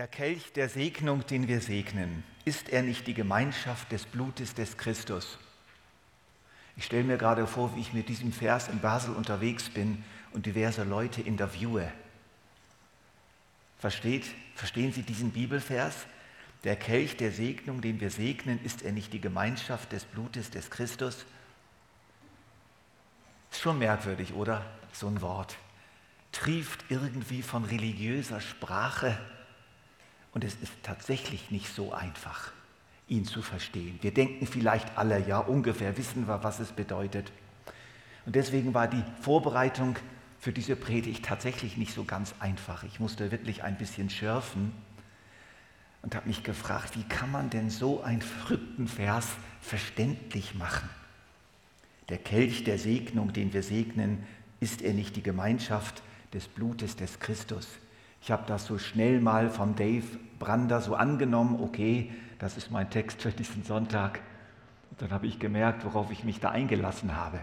Der Kelch der Segnung, den wir segnen, ist er nicht die Gemeinschaft des Blutes des Christus? Ich stelle mir gerade vor, wie ich mit diesem Vers in Basel unterwegs bin und diverse Leute interviewe. Versteht, verstehen Sie diesen Bibelvers? Der Kelch der Segnung, den wir segnen, ist er nicht die Gemeinschaft des Blutes des Christus? Ist schon merkwürdig, oder? So ein Wort. Trieft irgendwie von religiöser Sprache und es ist tatsächlich nicht so einfach, ihn zu verstehen. Wir denken vielleicht alle, ja, ungefähr wissen wir, was es bedeutet. Und deswegen war die Vorbereitung für diese Predigt tatsächlich nicht so ganz einfach. Ich musste wirklich ein bisschen schürfen und habe mich gefragt, wie kann man denn so einen verrückten Vers verständlich machen? Der Kelch der Segnung, den wir segnen, ist er nicht die Gemeinschaft des Blutes des Christus? Ich habe das so schnell mal vom Dave Brander so angenommen, okay, das ist mein Text für diesen Sonntag. Und dann habe ich gemerkt, worauf ich mich da eingelassen habe.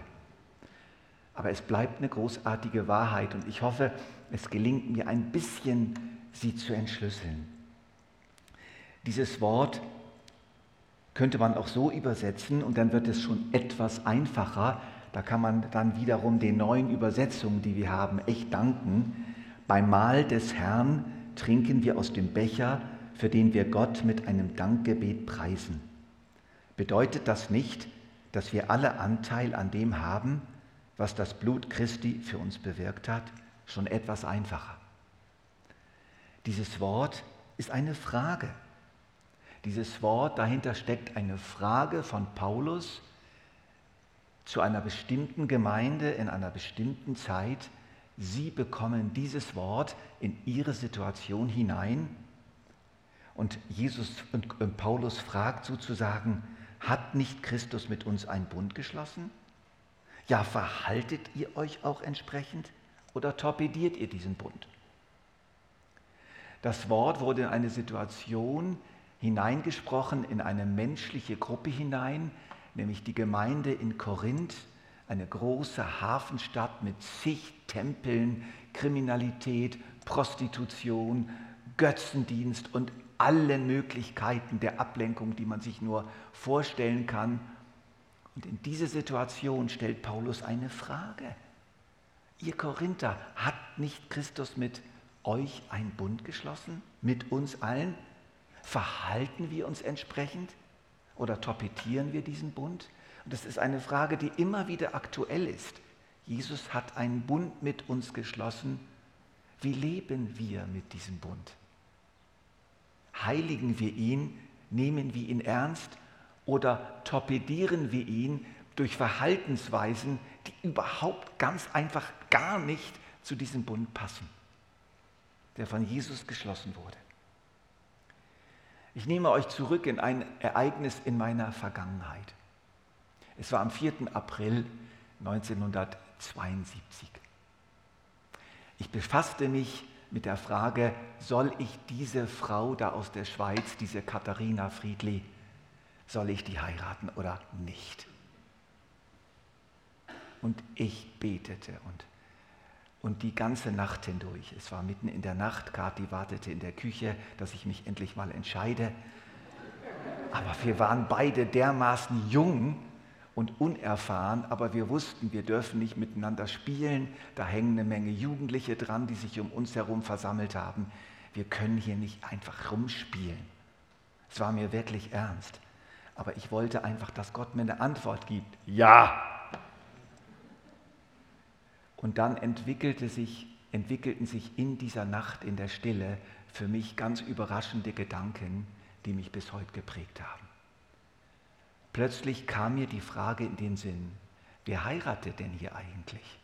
Aber es bleibt eine großartige Wahrheit und ich hoffe, es gelingt mir ein bisschen, sie zu entschlüsseln. Dieses Wort könnte man auch so übersetzen und dann wird es schon etwas einfacher. Da kann man dann wiederum den neuen Übersetzungen, die wir haben, echt danken. Beim Mahl des Herrn trinken wir aus dem Becher, für den wir Gott mit einem Dankgebet preisen. Bedeutet das nicht, dass wir alle Anteil an dem haben, was das Blut Christi für uns bewirkt hat? Schon etwas einfacher. Dieses Wort ist eine Frage. Dieses Wort, dahinter steckt eine Frage von Paulus zu einer bestimmten Gemeinde in einer bestimmten Zeit, Sie bekommen dieses Wort in ihre Situation hinein. Und Jesus und Paulus fragt sozusagen, hat nicht Christus mit uns einen Bund geschlossen? Ja, verhaltet ihr euch auch entsprechend oder torpediert ihr diesen Bund? Das Wort wurde in eine Situation hineingesprochen, in eine menschliche Gruppe hinein, nämlich die Gemeinde in Korinth, eine große Hafenstadt mit zig Tempeln, Kriminalität, Prostitution, Götzendienst und alle Möglichkeiten der Ablenkung, die man sich nur vorstellen kann. Und in diese Situation stellt Paulus eine Frage. Ihr Korinther, hat nicht Christus mit euch einen Bund geschlossen? Mit uns allen? Verhalten wir uns entsprechend? Oder torpedieren wir diesen Bund? Und das ist eine Frage, die immer wieder aktuell ist. Jesus hat einen Bund mit uns geschlossen. Wie leben wir mit diesem Bund? Heiligen wir ihn, nehmen wir ihn ernst oder torpedieren wir ihn durch Verhaltensweisen, die überhaupt ganz einfach gar nicht zu diesem Bund passen, der von Jesus geschlossen wurde? Ich nehme euch zurück in ein Ereignis in meiner Vergangenheit. Es war am 4. April 1972. Ich befasste mich mit der Frage, soll ich diese Frau da aus der Schweiz, diese Katharina Friedli, soll ich die heiraten oder nicht? Und ich betete und, und die ganze Nacht hindurch. Es war mitten in der Nacht, Kathi wartete in der Küche, dass ich mich endlich mal entscheide. Aber wir waren beide dermaßen jung, und unerfahren, aber wir wussten, wir dürfen nicht miteinander spielen. Da hängen eine Menge Jugendliche dran, die sich um uns herum versammelt haben. Wir können hier nicht einfach rumspielen. Es war mir wirklich ernst. Aber ich wollte einfach, dass Gott mir eine Antwort gibt. Ja. Und dann entwickelte sich, entwickelten sich in dieser Nacht in der Stille für mich ganz überraschende Gedanken, die mich bis heute geprägt haben. Plötzlich kam mir die Frage in den Sinn, wer heiratet denn hier eigentlich?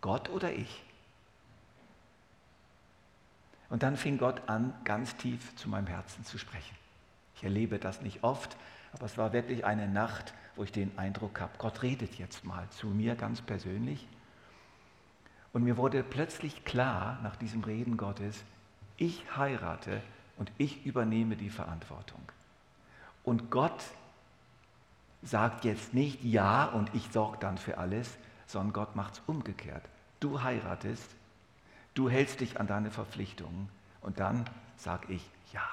Gott oder ich? Und dann fing Gott an, ganz tief zu meinem Herzen zu sprechen. Ich erlebe das nicht oft, aber es war wirklich eine Nacht, wo ich den Eindruck habe, Gott redet jetzt mal zu mir ganz persönlich. Und mir wurde plötzlich klar nach diesem Reden Gottes, ich heirate und ich übernehme die Verantwortung. Und Gott sagt jetzt nicht ja und ich sorge dann für alles, sondern Gott macht es umgekehrt. Du heiratest, du hältst dich an deine Verpflichtungen Und dann sage ich ja.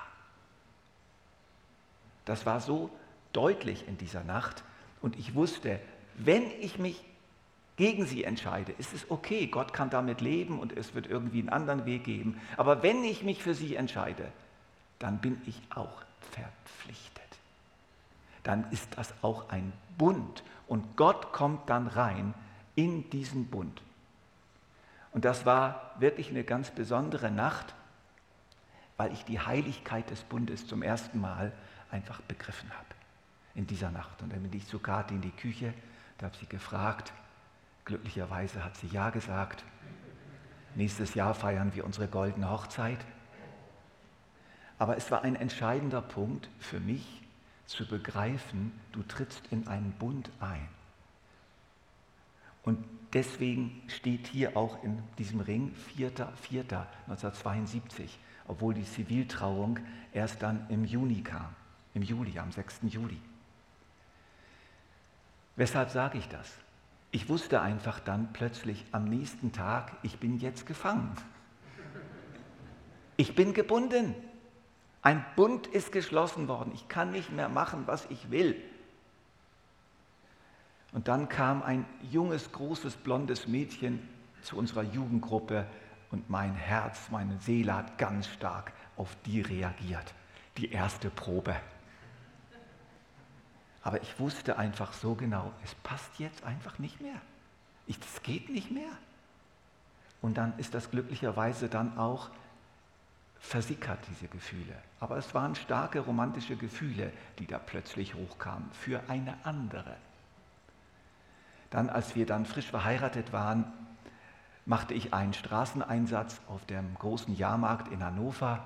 Das war so deutlich in dieser Nacht und ich wusste, wenn ich mich gegen sie entscheide, ist es okay, Gott kann damit leben und es wird irgendwie einen anderen Weg geben. Aber wenn ich mich für sie entscheide, dann bin ich auch verpflichtet. Dann ist das auch ein Bund und Gott kommt dann rein in diesen Bund. Und das war wirklich eine ganz besondere Nacht, weil ich die Heiligkeit des Bundes zum ersten Mal einfach begriffen habe in dieser Nacht. Und dann bin ich zu Kathi in die Küche, da habe sie gefragt. Glücklicherweise hat sie Ja gesagt. Nächstes Jahr feiern wir unsere goldene Hochzeit. Aber es war ein entscheidender Punkt für mich zu begreifen, du trittst in einen Bund ein. Und deswegen steht hier auch in diesem Ring 4.4.1972, obwohl die Ziviltrauung erst dann im Juni kam, im Juli, am 6. Juli. Weshalb sage ich das? Ich wusste einfach dann plötzlich am nächsten Tag, ich bin jetzt gefangen. Ich bin gebunden. Ein Bund ist geschlossen worden. Ich kann nicht mehr machen, was ich will. Und dann kam ein junges, großes, blondes Mädchen zu unserer Jugendgruppe und mein Herz, meine Seele hat ganz stark auf die reagiert. Die erste Probe. Aber ich wusste einfach so genau, es passt jetzt einfach nicht mehr. Es geht nicht mehr. Und dann ist das glücklicherweise dann auch versickert, diese Gefühle. Aber es waren starke romantische Gefühle, die da plötzlich hochkamen für eine andere. Dann, als wir dann frisch verheiratet waren, machte ich einen Straßeneinsatz auf dem großen Jahrmarkt in Hannover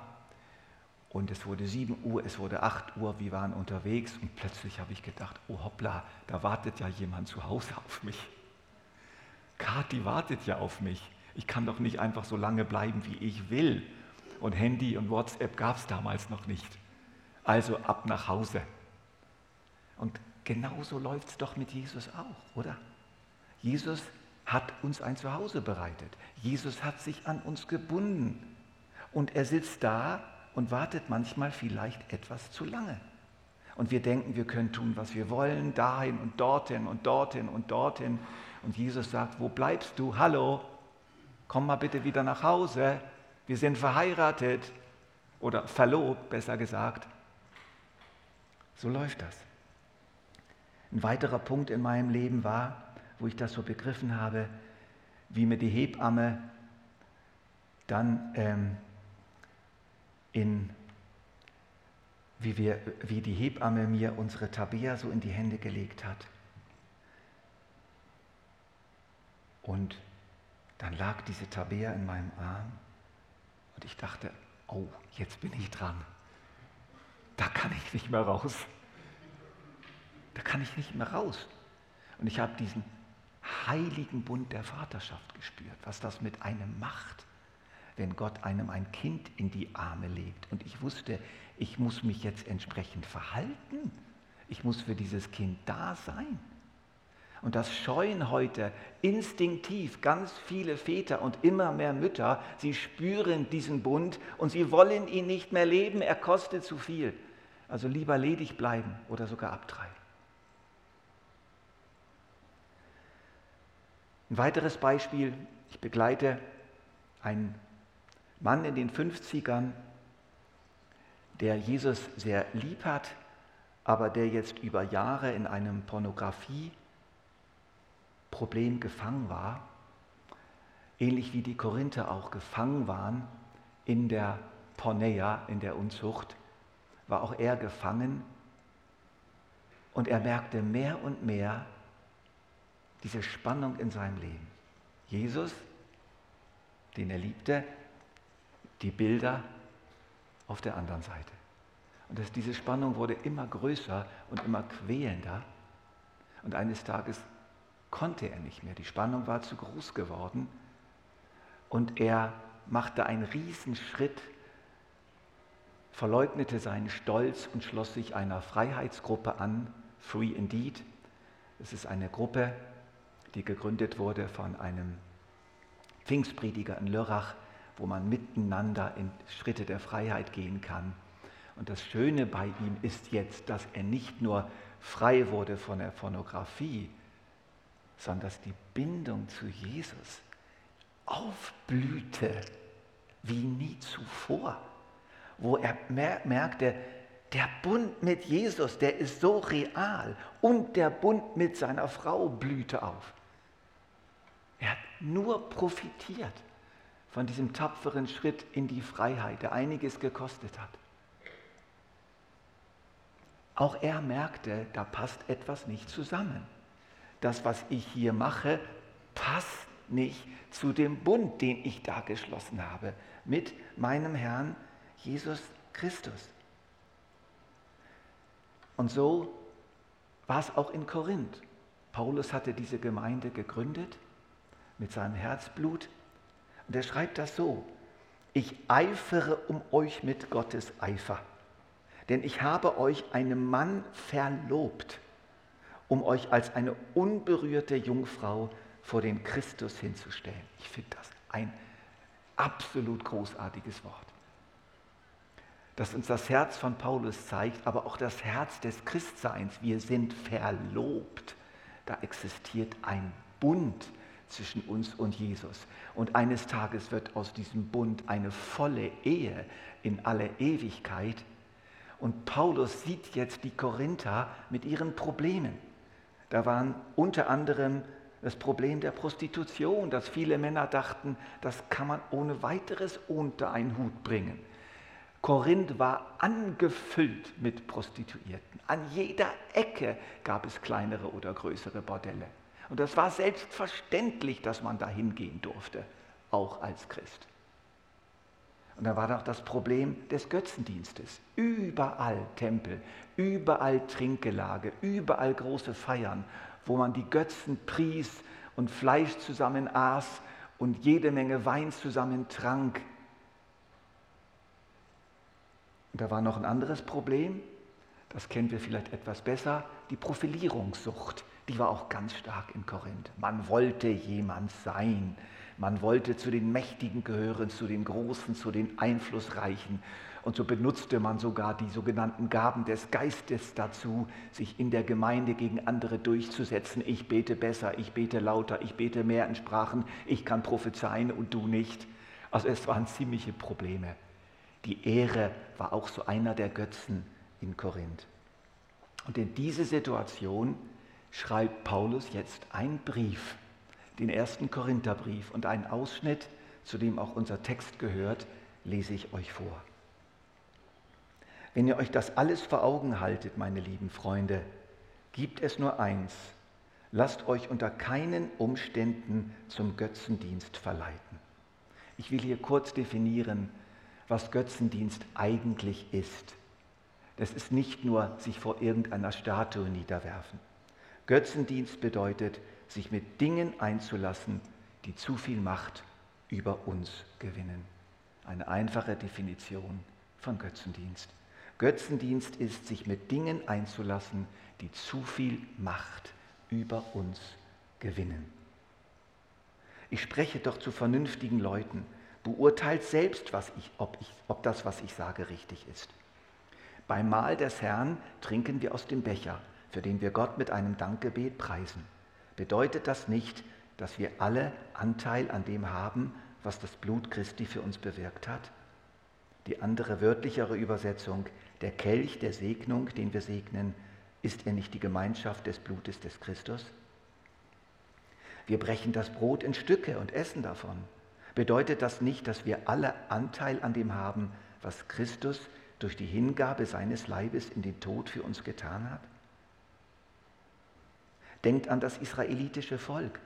und es wurde 7 Uhr, es wurde 8 Uhr, wir waren unterwegs und plötzlich habe ich gedacht, oh hoppla, da wartet ja jemand zu Hause auf mich. Kathi wartet ja auf mich. Ich kann doch nicht einfach so lange bleiben, wie ich will. Und Handy und WhatsApp gab es damals noch nicht. Also ab nach Hause. Und genauso läuft es doch mit Jesus auch, oder? Jesus hat uns ein Zuhause bereitet. Jesus hat sich an uns gebunden. Und er sitzt da und wartet manchmal vielleicht etwas zu lange. Und wir denken, wir können tun, was wir wollen, dahin und dorthin und dorthin und dorthin. Und Jesus sagt, wo bleibst du? Hallo, komm mal bitte wieder nach Hause. Wir sind verheiratet oder verlobt, besser gesagt. So läuft das. Ein weiterer Punkt in meinem Leben war, wo ich das so begriffen habe, wie mir die Hebamme dann ähm, in, wie, wir, wie die Hebamme mir unsere Tabea so in die Hände gelegt hat. Und dann lag diese Tabea in meinem Arm und ich dachte, oh, jetzt bin ich dran. Da kann ich nicht mehr raus. Da kann ich nicht mehr raus. Und ich habe diesen heiligen Bund der Vaterschaft gespürt, was das mit einem macht wenn Gott einem ein Kind in die Arme legt. Und ich wusste, ich muss mich jetzt entsprechend verhalten. Ich muss für dieses Kind da sein. Und das scheuen heute instinktiv ganz viele Väter und immer mehr Mütter. Sie spüren diesen Bund und sie wollen ihn nicht mehr leben. Er kostet zu viel. Also lieber ledig bleiben oder sogar abtreiben. Ein weiteres Beispiel. Ich begleite einen Mann in den 50ern, der Jesus sehr lieb hat, aber der jetzt über Jahre in einem Pornografieproblem gefangen war, ähnlich wie die Korinther auch gefangen waren in der Porneia, in der Unzucht, war auch er gefangen und er merkte mehr und mehr diese Spannung in seinem Leben. Jesus, den er liebte, die Bilder auf der anderen Seite. Und das, diese Spannung wurde immer größer und immer quälender. Und eines Tages konnte er nicht mehr. Die Spannung war zu groß geworden. Und er machte einen Riesenschritt, verleugnete seinen Stolz und schloss sich einer Freiheitsgruppe an, Free Indeed. Es ist eine Gruppe, die gegründet wurde von einem Pfingstprediger in Lörrach, wo man miteinander in Schritte der Freiheit gehen kann. Und das Schöne bei ihm ist jetzt, dass er nicht nur frei wurde von der Pornografie, sondern dass die Bindung zu Jesus aufblühte wie nie zuvor, wo er merkte, der Bund mit Jesus, der ist so real und der Bund mit seiner Frau blühte auf. Er hat nur profitiert von diesem tapferen Schritt in die Freiheit, der einiges gekostet hat. Auch er merkte, da passt etwas nicht zusammen. Das, was ich hier mache, passt nicht zu dem Bund, den ich da geschlossen habe mit meinem Herrn Jesus Christus. Und so war es auch in Korinth. Paulus hatte diese Gemeinde gegründet mit seinem Herzblut. Und er schreibt das so, ich eifere um euch mit Gottes Eifer, denn ich habe euch einem Mann verlobt, um euch als eine unberührte Jungfrau vor den Christus hinzustellen. Ich finde das ein absolut großartiges Wort, das uns das Herz von Paulus zeigt, aber auch das Herz des Christseins. Wir sind verlobt. Da existiert ein Bund zwischen uns und Jesus. Und eines Tages wird aus diesem Bund eine volle Ehe in alle Ewigkeit. Und Paulus sieht jetzt die Korinther mit ihren Problemen. Da waren unter anderem das Problem der Prostitution, dass viele Männer dachten, das kann man ohne weiteres unter einen Hut bringen. Korinth war angefüllt mit Prostituierten. An jeder Ecke gab es kleinere oder größere Bordelle. Und das war selbstverständlich, dass man da hingehen durfte, auch als Christ. Und da war noch das Problem des Götzendienstes. Überall Tempel, überall Trinkgelage, überall große Feiern, wo man die Götzen pries und Fleisch zusammen aß und jede Menge Wein zusammen trank. Und da war noch ein anderes Problem, das kennen wir vielleicht etwas besser, die Profilierungssucht die war auch ganz stark in Korinth. Man wollte jemand sein. Man wollte zu den Mächtigen gehören, zu den Großen, zu den Einflussreichen. Und so benutzte man sogar die sogenannten Gaben des Geistes dazu, sich in der Gemeinde gegen andere durchzusetzen. Ich bete besser, ich bete lauter, ich bete mehr in Sprachen, ich kann prophezeien und du nicht. Also es waren ziemliche Probleme. Die Ehre war auch so einer der Götzen in Korinth. Und in diese Situation schreibt Paulus jetzt einen Brief, den ersten Korintherbrief und einen Ausschnitt, zu dem auch unser Text gehört, lese ich euch vor. Wenn ihr euch das alles vor Augen haltet, meine lieben Freunde, gibt es nur eins. Lasst euch unter keinen Umständen zum Götzendienst verleiten. Ich will hier kurz definieren, was Götzendienst eigentlich ist. Das ist nicht nur sich vor irgendeiner Statue niederwerfen. Götzendienst bedeutet, sich mit Dingen einzulassen, die zu viel Macht über uns gewinnen. Eine einfache Definition von Götzendienst. Götzendienst ist, sich mit Dingen einzulassen, die zu viel Macht über uns gewinnen. Ich spreche doch zu vernünftigen Leuten. Beurteilt selbst, ich, ob, ich, ob das, was ich sage, richtig ist. Beim Mahl des Herrn trinken wir aus dem Becher für den wir Gott mit einem Dankgebet preisen, bedeutet das nicht, dass wir alle Anteil an dem haben, was das Blut Christi für uns bewirkt hat? Die andere wörtlichere Übersetzung, der Kelch der Segnung, den wir segnen, ist er nicht die Gemeinschaft des Blutes des Christus? Wir brechen das Brot in Stücke und essen davon. Bedeutet das nicht, dass wir alle Anteil an dem haben, was Christus durch die Hingabe seines Leibes in den Tod für uns getan hat? Denkt an das israelitische Volk.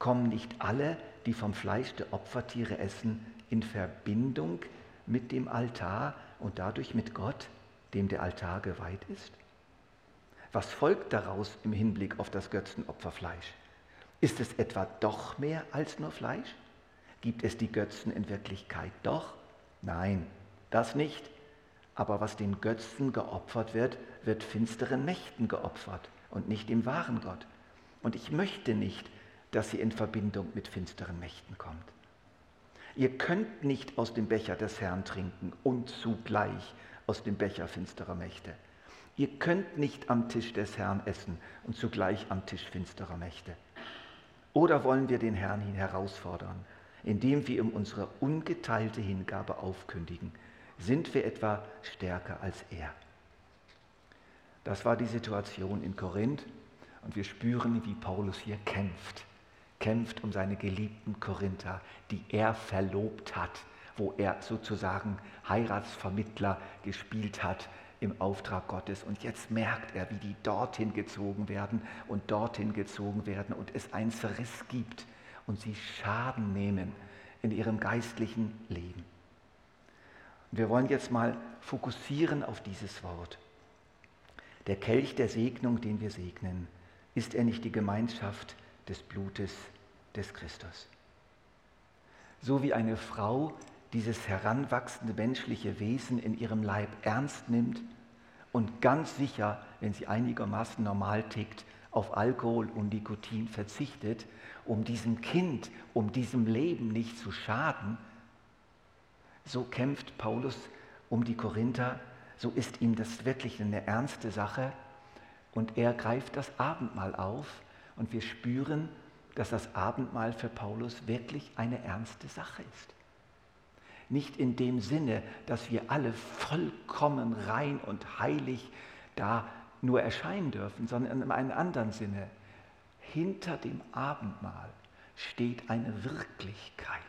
Kommen nicht alle, die vom Fleisch der Opfertiere essen, in Verbindung mit dem Altar und dadurch mit Gott, dem der Altar geweiht ist? Was folgt daraus im Hinblick auf das Götzenopferfleisch? Ist es etwa doch mehr als nur Fleisch? Gibt es die Götzen in Wirklichkeit doch? Nein, das nicht. Aber was den Götzen geopfert wird, wird finsteren Mächten geopfert und nicht dem wahren Gott. Und ich möchte nicht, dass sie in Verbindung mit finsteren Mächten kommt. Ihr könnt nicht aus dem Becher des Herrn trinken und zugleich aus dem Becher finsterer Mächte. Ihr könnt nicht am Tisch des Herrn essen und zugleich am Tisch finsterer Mächte. Oder wollen wir den Herrn hin herausfordern, indem wir ihm unsere ungeteilte Hingabe aufkündigen? Sind wir etwa stärker als er? Das war die Situation in Korinth und wir spüren, wie Paulus hier kämpft. Kämpft um seine geliebten Korinther, die er verlobt hat, wo er sozusagen Heiratsvermittler gespielt hat im Auftrag Gottes. Und jetzt merkt er, wie die dorthin gezogen werden und dorthin gezogen werden und es einen Zerriss gibt und sie Schaden nehmen in ihrem geistlichen Leben. Und wir wollen jetzt mal fokussieren auf dieses Wort. Der Kelch der Segnung, den wir segnen, ist er nicht die Gemeinschaft des Blutes des Christus? So wie eine Frau dieses heranwachsende menschliche Wesen in ihrem Leib ernst nimmt und ganz sicher, wenn sie einigermaßen normal tickt, auf Alkohol und Nikotin verzichtet, um diesem Kind, um diesem Leben nicht zu schaden, so kämpft Paulus um die Korinther so ist ihm das wirklich eine ernste Sache. Und er greift das Abendmahl auf und wir spüren, dass das Abendmahl für Paulus wirklich eine ernste Sache ist. Nicht in dem Sinne, dass wir alle vollkommen rein und heilig da nur erscheinen dürfen, sondern in einem anderen Sinne. Hinter dem Abendmahl steht eine Wirklichkeit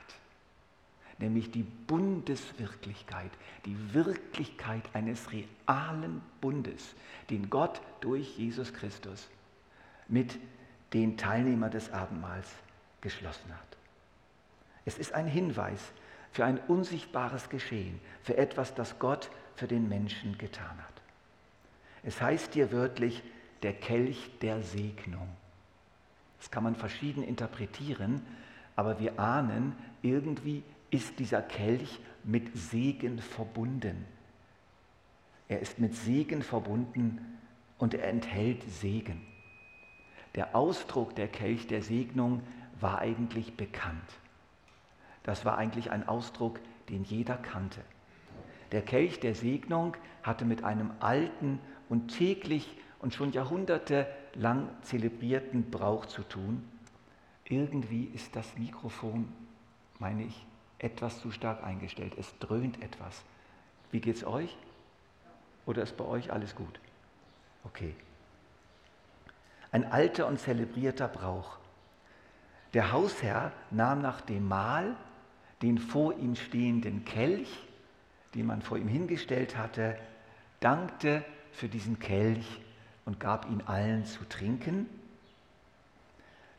nämlich die Bundeswirklichkeit, die Wirklichkeit eines realen Bundes, den Gott durch Jesus Christus mit den Teilnehmern des Abendmahls geschlossen hat. Es ist ein Hinweis für ein unsichtbares Geschehen, für etwas, das Gott für den Menschen getan hat. Es heißt hier wörtlich der Kelch der Segnung. Das kann man verschieden interpretieren, aber wir ahnen, irgendwie ist dieser Kelch mit Segen verbunden. Er ist mit Segen verbunden und er enthält Segen. Der Ausdruck der Kelch der Segnung war eigentlich bekannt. Das war eigentlich ein Ausdruck, den jeder kannte. Der Kelch der Segnung hatte mit einem alten und täglich und schon jahrhundertelang zelebrierten Brauch zu tun. Irgendwie ist das Mikrofon, meine ich, etwas zu stark eingestellt. Es dröhnt etwas. Wie geht es euch? Oder ist bei euch alles gut? Okay. Ein alter und zelebrierter Brauch. Der Hausherr nahm nach dem Mahl den vor ihm stehenden Kelch, den man vor ihm hingestellt hatte, dankte für diesen Kelch und gab ihn allen zu trinken.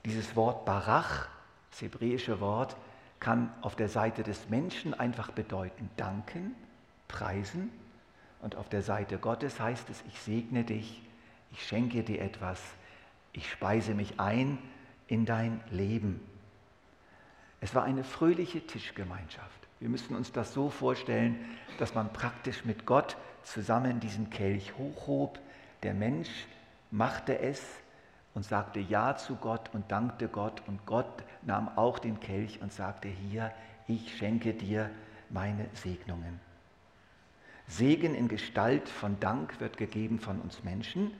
Dieses Wort Barach, das hebräische Wort, kann auf der Seite des Menschen einfach bedeuten danken, preisen und auf der Seite Gottes heißt es, ich segne dich, ich schenke dir etwas, ich speise mich ein in dein Leben. Es war eine fröhliche Tischgemeinschaft. Wir müssen uns das so vorstellen, dass man praktisch mit Gott zusammen diesen Kelch hochhob. Der Mensch machte es, und sagte Ja zu Gott und dankte Gott. Und Gott nahm auch den Kelch und sagte, hier, ich schenke dir meine Segnungen. Segen in Gestalt von Dank wird gegeben von uns Menschen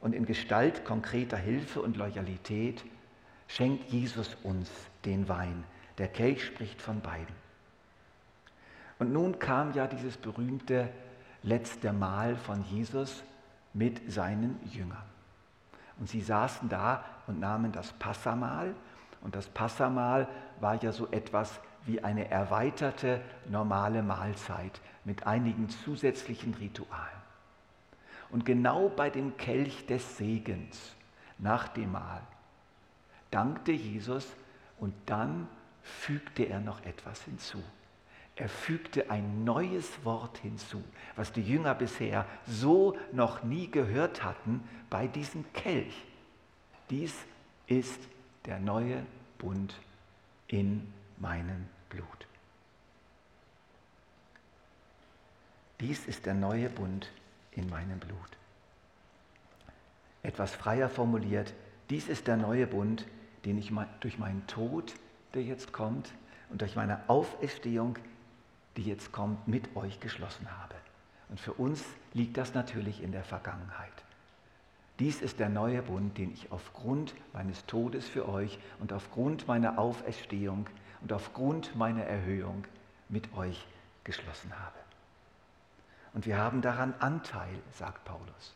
und in Gestalt konkreter Hilfe und Loyalität schenkt Jesus uns den Wein. Der Kelch spricht von beiden. Und nun kam ja dieses berühmte letzte Mahl von Jesus mit seinen Jüngern. Und sie saßen da und nahmen das Passamahl. Und das Passamahl war ja so etwas wie eine erweiterte normale Mahlzeit mit einigen zusätzlichen Ritualen. Und genau bei dem Kelch des Segens nach dem Mahl dankte Jesus und dann fügte er noch etwas hinzu. Er fügte ein neues Wort hinzu, was die Jünger bisher so noch nie gehört hatten bei diesem Kelch. Dies ist der neue Bund in meinem Blut. Dies ist der neue Bund in meinem Blut. Etwas freier formuliert, dies ist der neue Bund, den ich durch meinen Tod, der jetzt kommt, und durch meine Auferstehung, die jetzt kommt, mit euch geschlossen habe. Und für uns liegt das natürlich in der Vergangenheit. Dies ist der neue Bund, den ich aufgrund meines Todes für euch und aufgrund meiner Auferstehung und aufgrund meiner Erhöhung mit euch geschlossen habe. Und wir haben daran Anteil, sagt Paulus.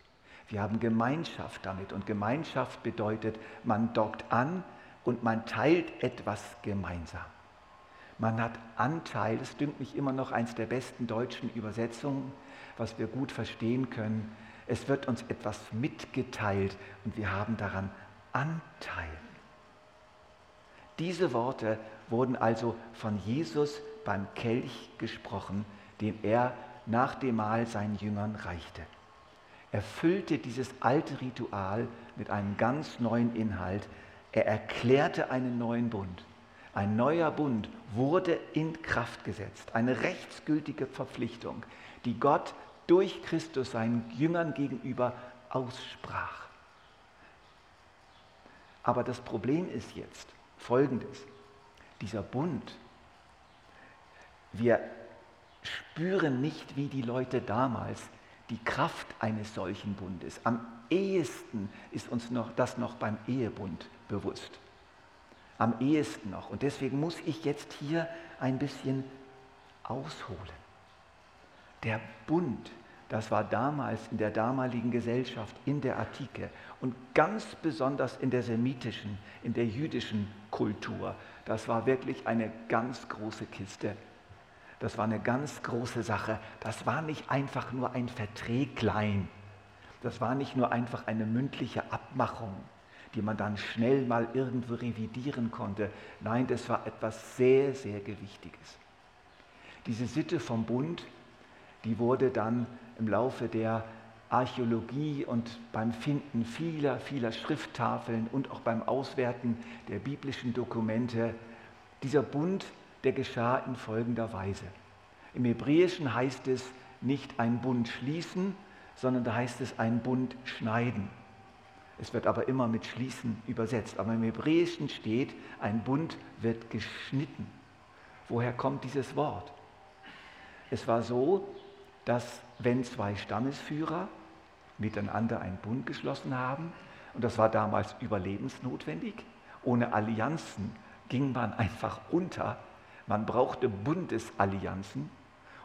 Wir haben Gemeinschaft damit und Gemeinschaft bedeutet, man dockt an und man teilt etwas gemeinsam. Man hat Anteil, das dünkt mich immer noch eins der besten deutschen Übersetzungen, was wir gut verstehen können. Es wird uns etwas mitgeteilt und wir haben daran Anteil. Diese Worte wurden also von Jesus beim Kelch gesprochen, den er nach dem Mahl seinen Jüngern reichte. Er füllte dieses alte Ritual mit einem ganz neuen Inhalt. Er erklärte einen neuen Bund. Ein neuer Bund wurde in Kraft gesetzt, eine rechtsgültige Verpflichtung, die Gott durch Christus seinen Jüngern gegenüber aussprach. Aber das Problem ist jetzt folgendes. Dieser Bund, wir spüren nicht wie die Leute damals die Kraft eines solchen Bundes. Am ehesten ist uns noch, das noch beim Ehebund bewusst. Am ehesten noch. Und deswegen muss ich jetzt hier ein bisschen ausholen. Der Bund, das war damals in der damaligen Gesellschaft, in der Antike und ganz besonders in der semitischen, in der jüdischen Kultur, das war wirklich eine ganz große Kiste das war eine ganz große Sache. Das war nicht einfach nur ein Verträglein. Das war nicht nur einfach eine mündliche Abmachung, die man dann schnell mal irgendwo revidieren konnte. Nein, das war etwas sehr, sehr Gewichtiges. Diese Sitte vom Bund, die wurde dann im Laufe der Archäologie und beim Finden vieler, vieler Schrifttafeln und auch beim Auswerten der biblischen Dokumente, dieser Bund der geschah in folgender Weise. Im Hebräischen heißt es nicht ein Bund schließen, sondern da heißt es ein Bund schneiden. Es wird aber immer mit schließen übersetzt. Aber im Hebräischen steht, ein Bund wird geschnitten. Woher kommt dieses Wort? Es war so, dass wenn zwei Stammesführer miteinander einen Bund geschlossen haben, und das war damals überlebensnotwendig, ohne Allianzen ging man einfach unter, man brauchte Bundesallianzen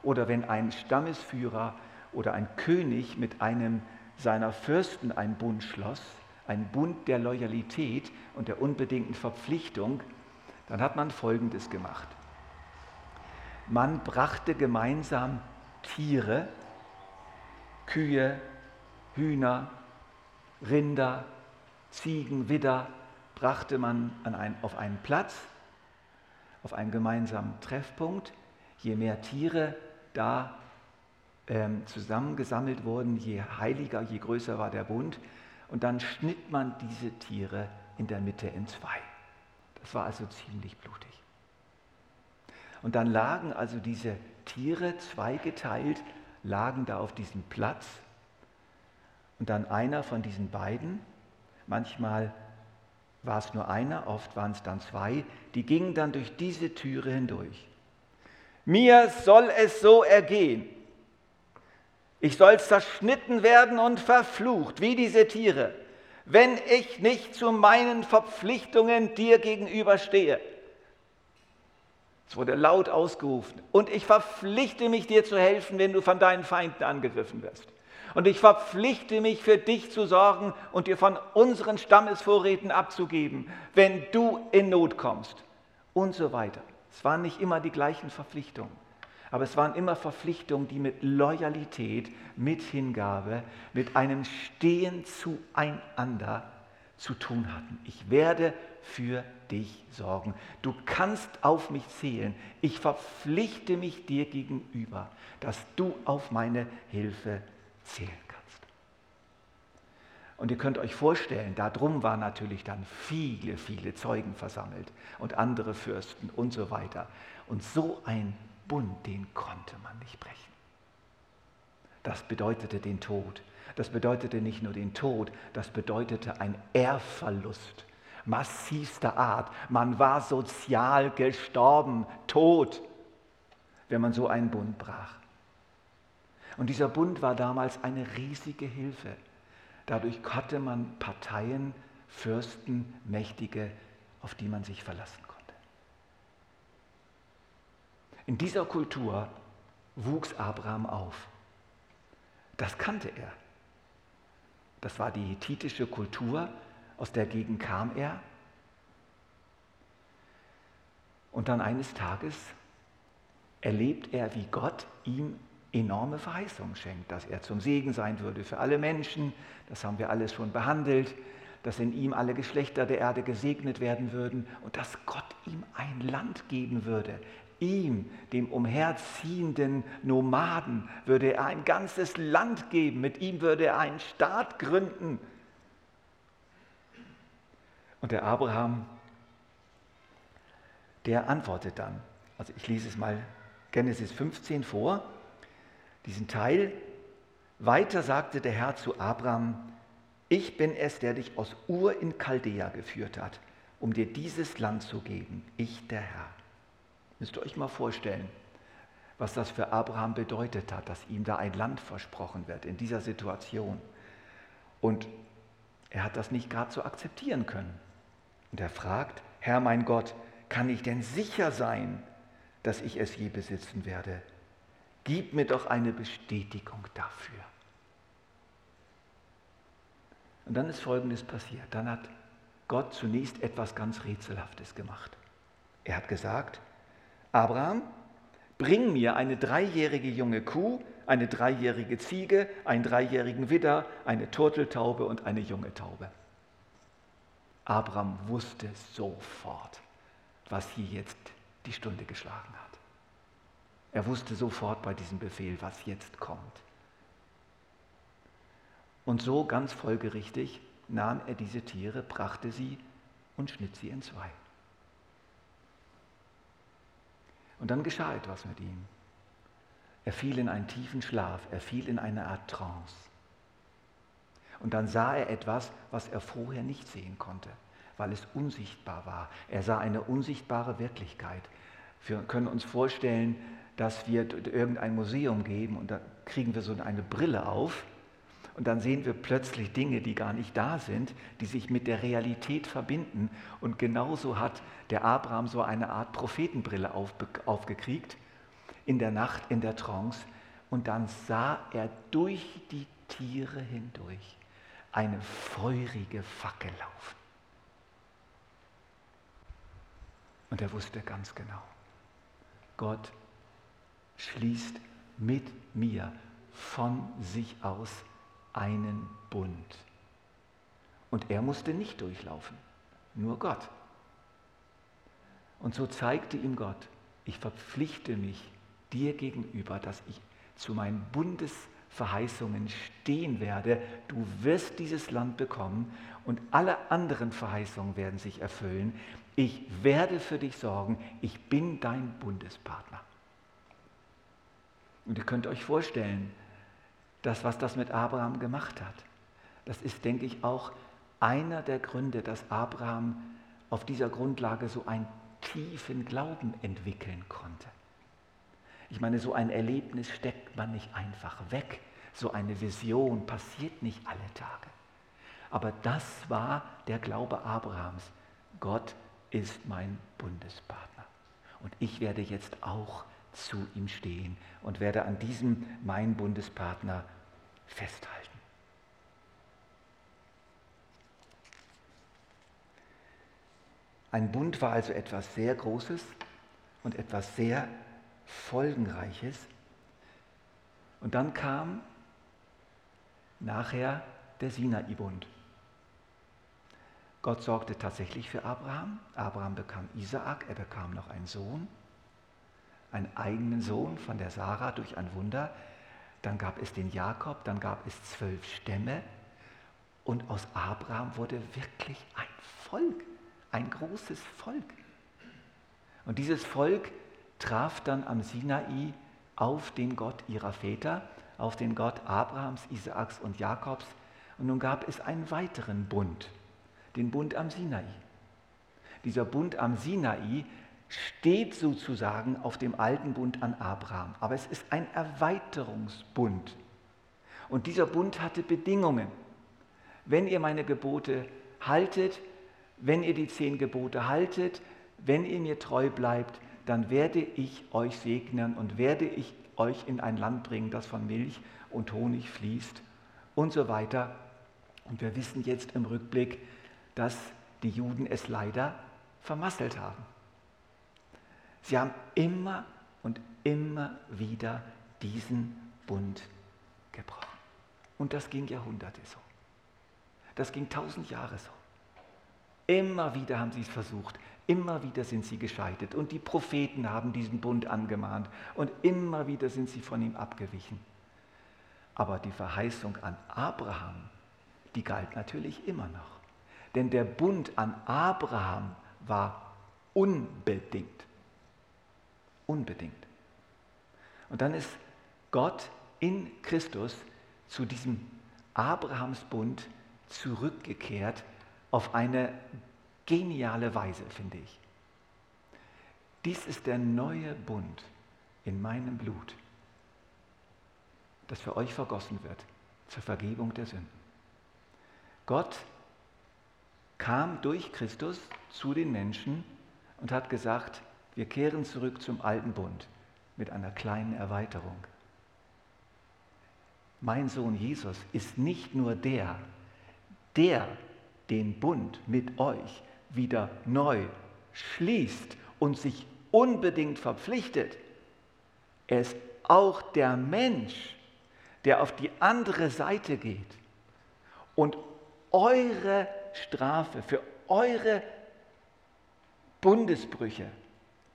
oder wenn ein Stammesführer oder ein König mit einem seiner Fürsten einen Bund schloss, ein Bund der Loyalität und der unbedingten Verpflichtung, dann hat man Folgendes gemacht. Man brachte gemeinsam Tiere, Kühe, Hühner, Rinder, Ziegen, Widder, brachte man ein, auf einen Platz auf einen gemeinsamen Treffpunkt. Je mehr Tiere da ähm, zusammengesammelt wurden, je heiliger, je größer war der Bund. Und dann schnitt man diese Tiere in der Mitte in zwei. Das war also ziemlich blutig. Und dann lagen also diese Tiere zweigeteilt, lagen da auf diesem Platz. Und dann einer von diesen beiden, manchmal war es nur einer, oft waren es dann zwei, die gingen dann durch diese Türe hindurch. Mir soll es so ergehen. Ich soll zerschnitten werden und verflucht, wie diese Tiere, wenn ich nicht zu meinen Verpflichtungen dir gegenüber stehe. Es wurde laut ausgerufen. Und ich verpflichte mich dir zu helfen, wenn du von deinen Feinden angegriffen wirst. Und ich verpflichte mich für dich zu sorgen und dir von unseren Stammesvorräten abzugeben, wenn du in Not kommst. Und so weiter. Es waren nicht immer die gleichen Verpflichtungen, aber es waren immer Verpflichtungen, die mit Loyalität, mit Hingabe, mit einem Stehen zueinander zu tun hatten. Ich werde für dich sorgen. Du kannst auf mich zählen. Ich verpflichte mich dir gegenüber, dass du auf meine Hilfe zählen kannst. Und ihr könnt euch vorstellen, darum waren natürlich dann viele, viele Zeugen versammelt und andere Fürsten und so weiter. Und so ein Bund, den konnte man nicht brechen. Das bedeutete den Tod. Das bedeutete nicht nur den Tod, das bedeutete ein Erbverlust. massivster Art. Man war sozial gestorben, tot, wenn man so einen Bund brach. Und dieser Bund war damals eine riesige Hilfe. Dadurch hatte man Parteien, Fürsten, Mächtige, auf die man sich verlassen konnte. In dieser Kultur wuchs Abraham auf. Das kannte er. Das war die hethitische Kultur, aus der Gegend kam er. Und dann eines Tages erlebt er, wie Gott ihm enorme Verheißungen schenkt, dass er zum Segen sein würde für alle Menschen. Das haben wir alles schon behandelt dass in ihm alle Geschlechter der Erde gesegnet werden würden und dass Gott ihm ein Land geben würde. Ihm, dem umherziehenden Nomaden, würde er ein ganzes Land geben. Mit ihm würde er einen Staat gründen. Und der Abraham, der antwortet dann. Also ich lese es mal Genesis 15 vor, diesen Teil. Weiter sagte der Herr zu Abraham, ich bin es, der dich aus Ur in Chaldea geführt hat, um dir dieses Land zu geben. Ich, der Herr. Müsst ihr euch mal vorstellen, was das für Abraham bedeutet hat, dass ihm da ein Land versprochen wird in dieser Situation. Und er hat das nicht gerade so akzeptieren können. Und er fragt, Herr mein Gott, kann ich denn sicher sein, dass ich es je besitzen werde? Gib mir doch eine Bestätigung dafür. Und dann ist Folgendes passiert. Dann hat Gott zunächst etwas ganz Rätselhaftes gemacht. Er hat gesagt, Abraham, bring mir eine dreijährige junge Kuh, eine dreijährige Ziege, einen dreijährigen Widder, eine Turteltaube und eine junge Taube. Abraham wusste sofort, was hier jetzt die Stunde geschlagen hat. Er wusste sofort bei diesem Befehl, was jetzt kommt. Und so ganz folgerichtig nahm er diese Tiere, brachte sie und schnitt sie in zwei. Und dann geschah etwas mit ihm. Er fiel in einen tiefen Schlaf, er fiel in eine Art Trance. Und dann sah er etwas, was er vorher nicht sehen konnte, weil es unsichtbar war. Er sah eine unsichtbare Wirklichkeit. Wir können uns vorstellen, dass wir irgendein Museum geben und da kriegen wir so eine Brille auf und dann sehen wir plötzlich Dinge, die gar nicht da sind, die sich mit der Realität verbinden. Und genauso hat der Abraham so eine Art Prophetenbrille aufgekriegt in der Nacht, in der Trance. Und dann sah er durch die Tiere hindurch eine feurige Fackel laufen. Und er wusste ganz genau, Gott schließt mit mir von sich aus einen Bund. Und er musste nicht durchlaufen, nur Gott. Und so zeigte ihm Gott, ich verpflichte mich dir gegenüber, dass ich zu meinen Bundesverheißungen stehen werde. Du wirst dieses Land bekommen und alle anderen Verheißungen werden sich erfüllen. Ich werde für dich sorgen. Ich bin dein Bundespartner. Und ihr könnt euch vorstellen, das, was das mit Abraham gemacht hat. Das ist, denke ich, auch einer der Gründe, dass Abraham auf dieser Grundlage so einen tiefen Glauben entwickeln konnte. Ich meine, so ein Erlebnis steckt man nicht einfach weg. So eine Vision passiert nicht alle Tage. Aber das war der Glaube Abrahams. Gott ist mein Bundespartner. Und ich werde jetzt auch zu ihm stehen und werde an diesem mein Bundespartner festhalten. Ein Bund war also etwas sehr Großes und etwas sehr Folgenreiches. Und dann kam nachher der Sinai-Bund. Gott sorgte tatsächlich für Abraham. Abraham bekam Isaak, er bekam noch einen Sohn einen eigenen Sohn von der Sarah durch ein Wunder. Dann gab es den Jakob, dann gab es zwölf Stämme. Und aus Abraham wurde wirklich ein Volk, ein großes Volk. Und dieses Volk traf dann am Sinai auf den Gott ihrer Väter, auf den Gott Abrahams, Isaaks und Jakobs. Und nun gab es einen weiteren Bund, den Bund am Sinai. Dieser Bund am Sinai steht sozusagen auf dem alten Bund an Abraham, aber es ist ein Erweiterungsbund. Und dieser Bund hatte Bedingungen. Wenn ihr meine Gebote haltet, wenn ihr die zehn Gebote haltet, wenn ihr mir treu bleibt, dann werde ich euch segnen und werde ich euch in ein Land bringen, das von Milch und Honig fließt und so weiter. Und wir wissen jetzt im Rückblick, dass die Juden es leider vermasselt haben. Sie haben immer und immer wieder diesen Bund gebrochen. Und das ging Jahrhunderte so. Das ging tausend Jahre so. Immer wieder haben sie es versucht. Immer wieder sind sie gescheitert. Und die Propheten haben diesen Bund angemahnt. Und immer wieder sind sie von ihm abgewichen. Aber die Verheißung an Abraham, die galt natürlich immer noch. Denn der Bund an Abraham war unbedingt. Unbedingt. Und dann ist Gott in Christus zu diesem Abrahamsbund zurückgekehrt auf eine geniale Weise, finde ich. Dies ist der neue Bund in meinem Blut, das für euch vergossen wird zur Vergebung der Sünden. Gott kam durch Christus zu den Menschen und hat gesagt, wir kehren zurück zum alten Bund mit einer kleinen Erweiterung. Mein Sohn Jesus ist nicht nur der, der den Bund mit euch wieder neu schließt und sich unbedingt verpflichtet. Er ist auch der Mensch, der auf die andere Seite geht und eure Strafe für eure Bundesbrüche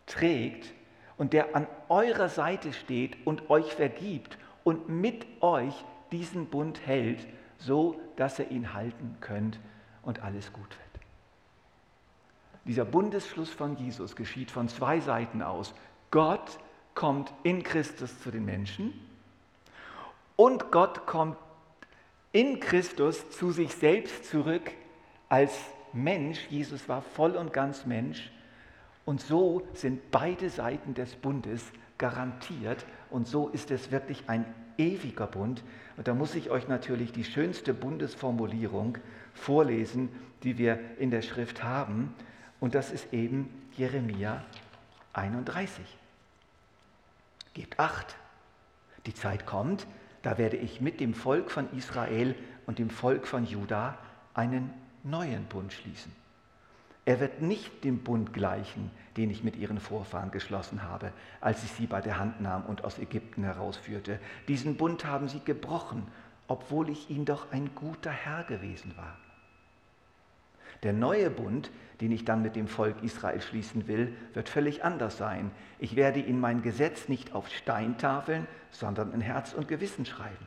trägt und der an eurer Seite steht und euch vergibt und mit euch diesen Bund hält, so dass ihr ihn halten könnt und alles gut wird. Dieser Bundesschluss von Jesus geschieht von zwei Seiten aus. Gott kommt in Christus zu den Menschen und Gott kommt in Christus zu sich selbst zurück als Mensch. Jesus war voll und ganz Mensch. Und so sind beide Seiten des Bundes garantiert. Und so ist es wirklich ein ewiger Bund. Und da muss ich euch natürlich die schönste Bundesformulierung vorlesen, die wir in der Schrift haben. Und das ist eben Jeremia 31. Gebt acht, die Zeit kommt, da werde ich mit dem Volk von Israel und dem Volk von Juda einen neuen Bund schließen. Er wird nicht dem Bund gleichen, den ich mit ihren Vorfahren geschlossen habe, als ich sie bei der Hand nahm und aus Ägypten herausführte. Diesen Bund haben sie gebrochen, obwohl ich ihnen doch ein guter Herr gewesen war. Der neue Bund, den ich dann mit dem Volk Israel schließen will, wird völlig anders sein. Ich werde in mein Gesetz nicht auf Steintafeln, sondern in Herz und Gewissen schreiben.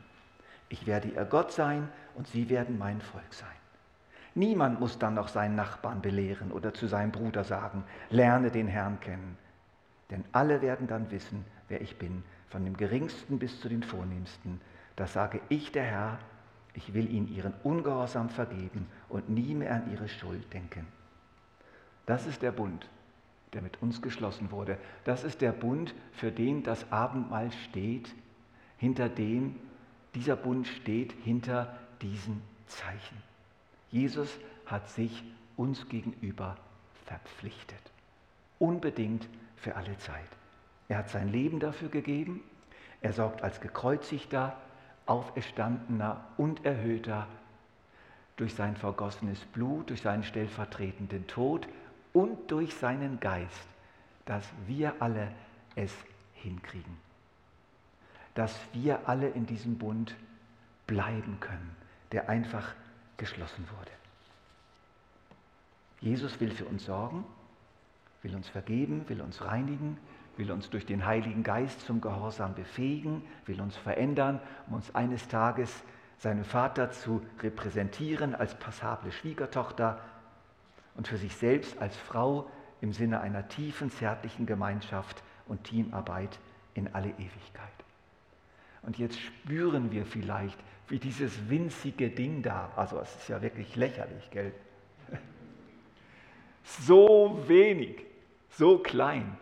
Ich werde ihr Gott sein und sie werden mein Volk sein. Niemand muss dann noch seinen Nachbarn belehren oder zu seinem Bruder sagen, lerne den Herrn kennen. Denn alle werden dann wissen, wer ich bin, von dem geringsten bis zu den vornehmsten. Das sage ich, der Herr, ich will ihnen ihren Ungehorsam vergeben und nie mehr an ihre Schuld denken. Das ist der Bund, der mit uns geschlossen wurde. Das ist der Bund, für den das Abendmahl steht, hinter dem dieser Bund steht, hinter diesen Zeichen. Jesus hat sich uns gegenüber verpflichtet. Unbedingt für alle Zeit. Er hat sein Leben dafür gegeben. Er sorgt als gekreuzigter, auferstandener und erhöhter durch sein vergossenes Blut, durch seinen stellvertretenden Tod und durch seinen Geist, dass wir alle es hinkriegen. Dass wir alle in diesem Bund bleiben können, der einfach geschlossen wurde. Jesus will für uns sorgen, will uns vergeben, will uns reinigen, will uns durch den Heiligen Geist zum Gehorsam befähigen, will uns verändern, um uns eines Tages seinem Vater zu repräsentieren als passable Schwiegertochter und für sich selbst als Frau im Sinne einer tiefen, zärtlichen Gemeinschaft und Teamarbeit in alle Ewigkeit. Und jetzt spüren wir vielleicht, wie dieses winzige Ding da, also es ist ja wirklich lächerlich, gell? So wenig, so klein.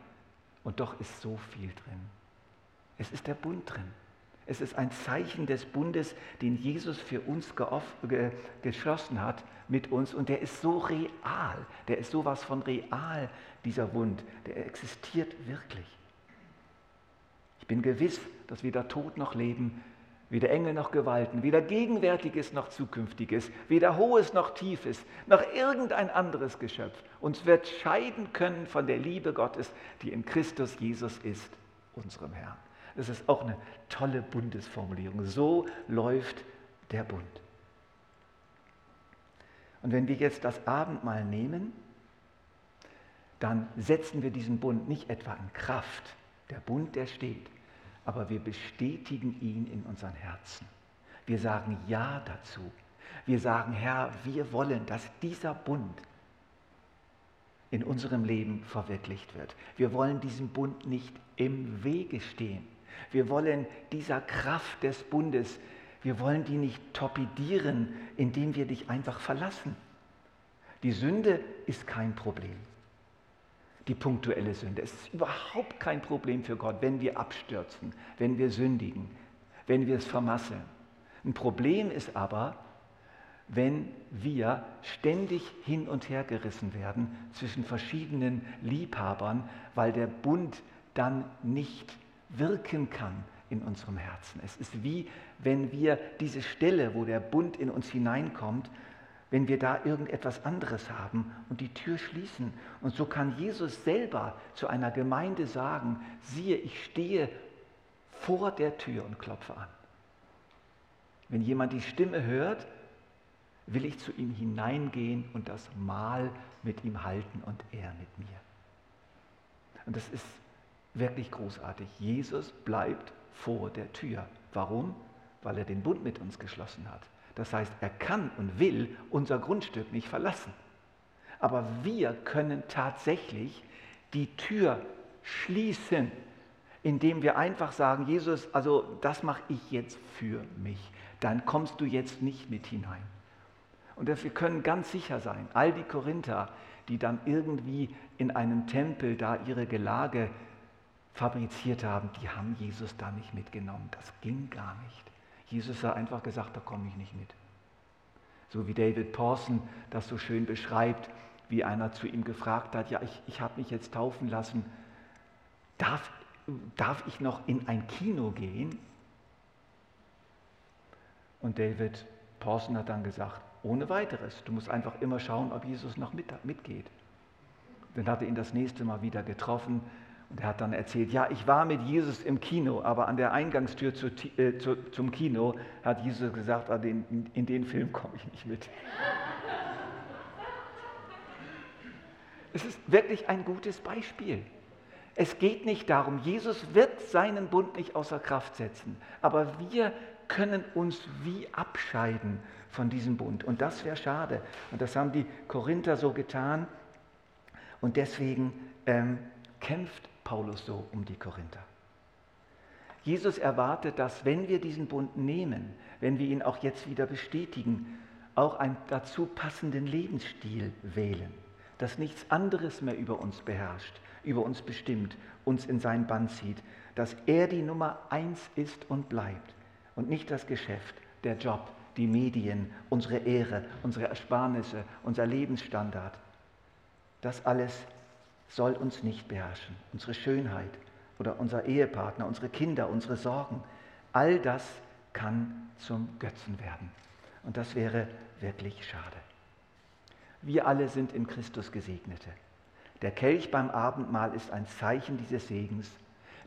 Und doch ist so viel drin. Es ist der Bund drin. Es ist ein Zeichen des Bundes, den Jesus für uns geschlossen hat mit uns. Und der ist so real. Der ist sowas von real, dieser Bund. Der existiert wirklich. Ich bin gewiss, dass weder Tod noch Leben, weder Engel noch Gewalten, weder Gegenwärtiges noch Zukünftiges, weder Hohes noch Tiefes, noch irgendein anderes Geschöpf uns wird scheiden können von der Liebe Gottes, die in Christus Jesus ist, unserem Herrn. Das ist auch eine tolle Bundesformulierung. So läuft der Bund. Und wenn wir jetzt das Abendmahl nehmen, dann setzen wir diesen Bund nicht etwa in Kraft. Der Bund, der steht, aber wir bestätigen ihn in unseren Herzen. Wir sagen Ja dazu. Wir sagen, Herr, wir wollen, dass dieser Bund in unserem Leben verwirklicht wird. Wir wollen diesem Bund nicht im Wege stehen. Wir wollen dieser Kraft des Bundes, wir wollen die nicht torpedieren, indem wir dich einfach verlassen. Die Sünde ist kein Problem. Die punktuelle Sünde. Es ist überhaupt kein Problem für Gott, wenn wir abstürzen, wenn wir sündigen, wenn wir es vermasseln. Ein Problem ist aber, wenn wir ständig hin und her gerissen werden zwischen verschiedenen Liebhabern, weil der Bund dann nicht wirken kann in unserem Herzen. Es ist wie wenn wir diese Stelle, wo der Bund in uns hineinkommt, wenn wir da irgendetwas anderes haben und die Tür schließen. Und so kann Jesus selber zu einer Gemeinde sagen, siehe, ich stehe vor der Tür und klopfe an. Wenn jemand die Stimme hört, will ich zu ihm hineingehen und das Mahl mit ihm halten und er mit mir. Und das ist wirklich großartig. Jesus bleibt vor der Tür. Warum? Weil er den Bund mit uns geschlossen hat. Das heißt, er kann und will unser Grundstück nicht verlassen. Aber wir können tatsächlich die Tür schließen, indem wir einfach sagen, Jesus, also das mache ich jetzt für mich. Dann kommst du jetzt nicht mit hinein. Und wir können ganz sicher sein, all die Korinther, die dann irgendwie in einem Tempel da ihre Gelage fabriziert haben, die haben Jesus da nicht mitgenommen. Das ging gar nicht. Jesus hat einfach gesagt, da komme ich nicht mit. So wie David Pawson das so schön beschreibt, wie einer zu ihm gefragt hat, ja, ich, ich habe mich jetzt taufen lassen, darf, darf ich noch in ein Kino gehen? Und David Pawson hat dann gesagt, ohne weiteres. Du musst einfach immer schauen, ob Jesus noch mit, mitgeht. Dann hat er ihn das nächste Mal wieder getroffen und er hat dann erzählt, ja, ich war mit Jesus im Kino, aber an der Eingangstür zu, äh, zu, zum Kino hat Jesus gesagt, ah, in, in den Film komme ich nicht mit. Es ist wirklich ein gutes Beispiel. Es geht nicht darum, Jesus wird seinen Bund nicht außer Kraft setzen, aber wir können uns wie abscheiden von diesem Bund. Und das wäre schade. Und das haben die Korinther so getan. Und deswegen ähm, kämpft Paulus so um die Korinther. Jesus erwartet, dass wenn wir diesen Bund nehmen, wenn wir ihn auch jetzt wieder bestätigen, auch einen dazu passenden Lebensstil wählen, dass nichts anderes mehr über uns beherrscht, über uns bestimmt, uns in sein Band zieht, dass er die Nummer eins ist und bleibt und nicht das Geschäft, der Job, die Medien, unsere Ehre, unsere Ersparnisse, unser Lebensstandard. Das alles soll uns nicht beherrschen. Unsere Schönheit oder unser Ehepartner, unsere Kinder, unsere Sorgen, all das kann zum Götzen werden. Und das wäre wirklich schade. Wir alle sind in Christus Gesegnete. Der Kelch beim Abendmahl ist ein Zeichen dieses Segens.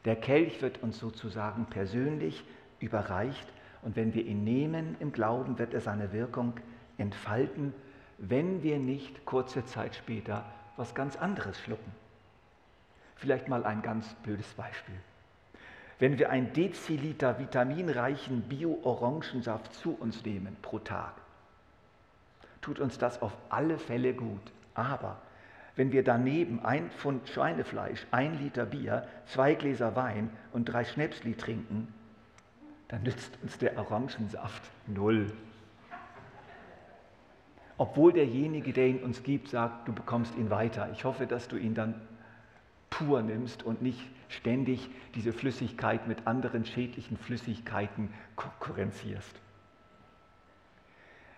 Der Kelch wird uns sozusagen persönlich überreicht und wenn wir ihn nehmen im Glauben, wird er seine Wirkung entfalten, wenn wir nicht kurze Zeit später was ganz anderes schlucken. Vielleicht mal ein ganz blödes Beispiel. Wenn wir ein Deziliter vitaminreichen Bio-Orangensaft zu uns nehmen pro Tag, tut uns das auf alle Fälle gut. Aber wenn wir daneben ein Pfund Schweinefleisch, ein Liter Bier, zwei Gläser Wein und drei Schnäpsli trinken, dann nützt uns der Orangensaft null. Obwohl derjenige, der ihn uns gibt, sagt, du bekommst ihn weiter. Ich hoffe, dass du ihn dann pur nimmst und nicht ständig diese Flüssigkeit mit anderen schädlichen Flüssigkeiten konkurrenzierst.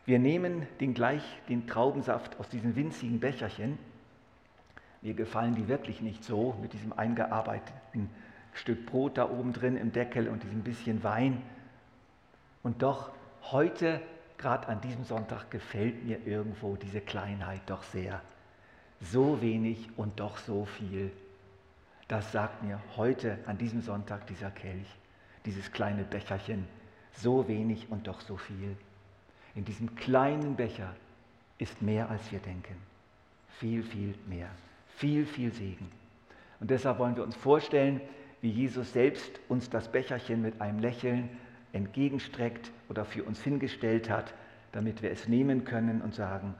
Wir nehmen den gleich den Traubensaft aus diesen winzigen Becherchen. Mir gefallen die wirklich nicht so mit diesem eingearbeiteten Stück Brot da oben drin im Deckel und diesem bisschen Wein. Und doch heute, gerade an diesem Sonntag, gefällt mir irgendwo diese Kleinheit doch sehr. So wenig und doch so viel. Das sagt mir heute an diesem Sonntag dieser Kelch, dieses kleine Becherchen. So wenig und doch so viel. In diesem kleinen Becher ist mehr, als wir denken. Viel, viel mehr. Viel, viel Segen. Und deshalb wollen wir uns vorstellen, wie Jesus selbst uns das Becherchen mit einem Lächeln entgegenstreckt oder für uns hingestellt hat, damit wir es nehmen können und sagen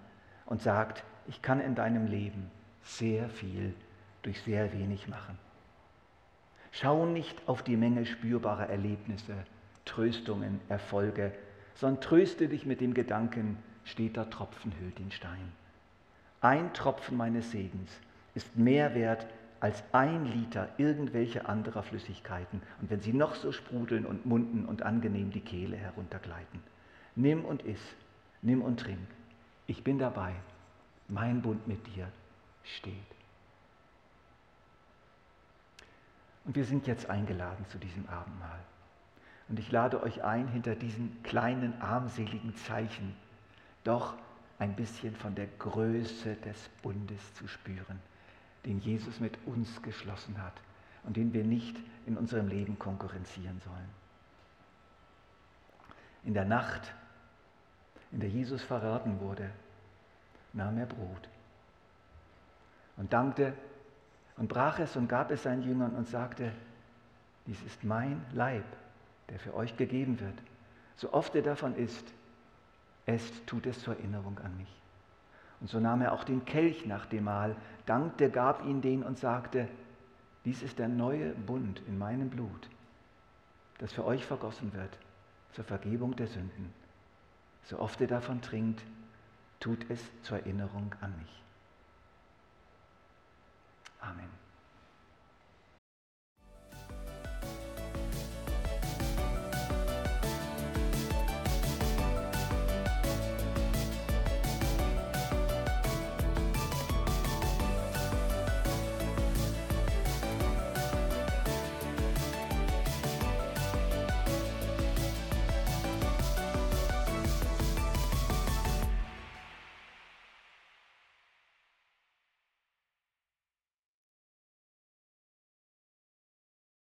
und sagt, ich kann in deinem Leben sehr viel durch sehr wenig machen. Schau nicht auf die Menge spürbarer Erlebnisse, Tröstungen, Erfolge, sondern tröste dich mit dem Gedanken, steter Tropfen hüllt den Stein. Ein Tropfen meines Segens ist mehr wert als ein Liter irgendwelcher anderer Flüssigkeiten und wenn sie noch so sprudeln und munden und angenehm die Kehle heruntergleiten. Nimm und iss, nimm und trink. Ich bin dabei. Mein Bund mit dir steht. Und wir sind jetzt eingeladen zu diesem Abendmahl. Und ich lade euch ein, hinter diesen kleinen armseligen Zeichen doch ein bisschen von der Größe des Bundes zu spüren den Jesus mit uns geschlossen hat und den wir nicht in unserem Leben konkurrenzieren sollen. In der Nacht, in der Jesus verraten wurde, nahm er Brot und dankte und brach es und gab es seinen Jüngern und sagte, dies ist mein Leib, der für euch gegeben wird. So oft er davon isst, esst, tut es zur Erinnerung an mich. Und so nahm er auch den Kelch nach dem Mahl, dankte, gab ihn den und sagte, dies ist der neue Bund in meinem Blut, das für euch vergossen wird zur Vergebung der Sünden. So oft ihr davon trinkt, tut es zur Erinnerung an mich. Amen.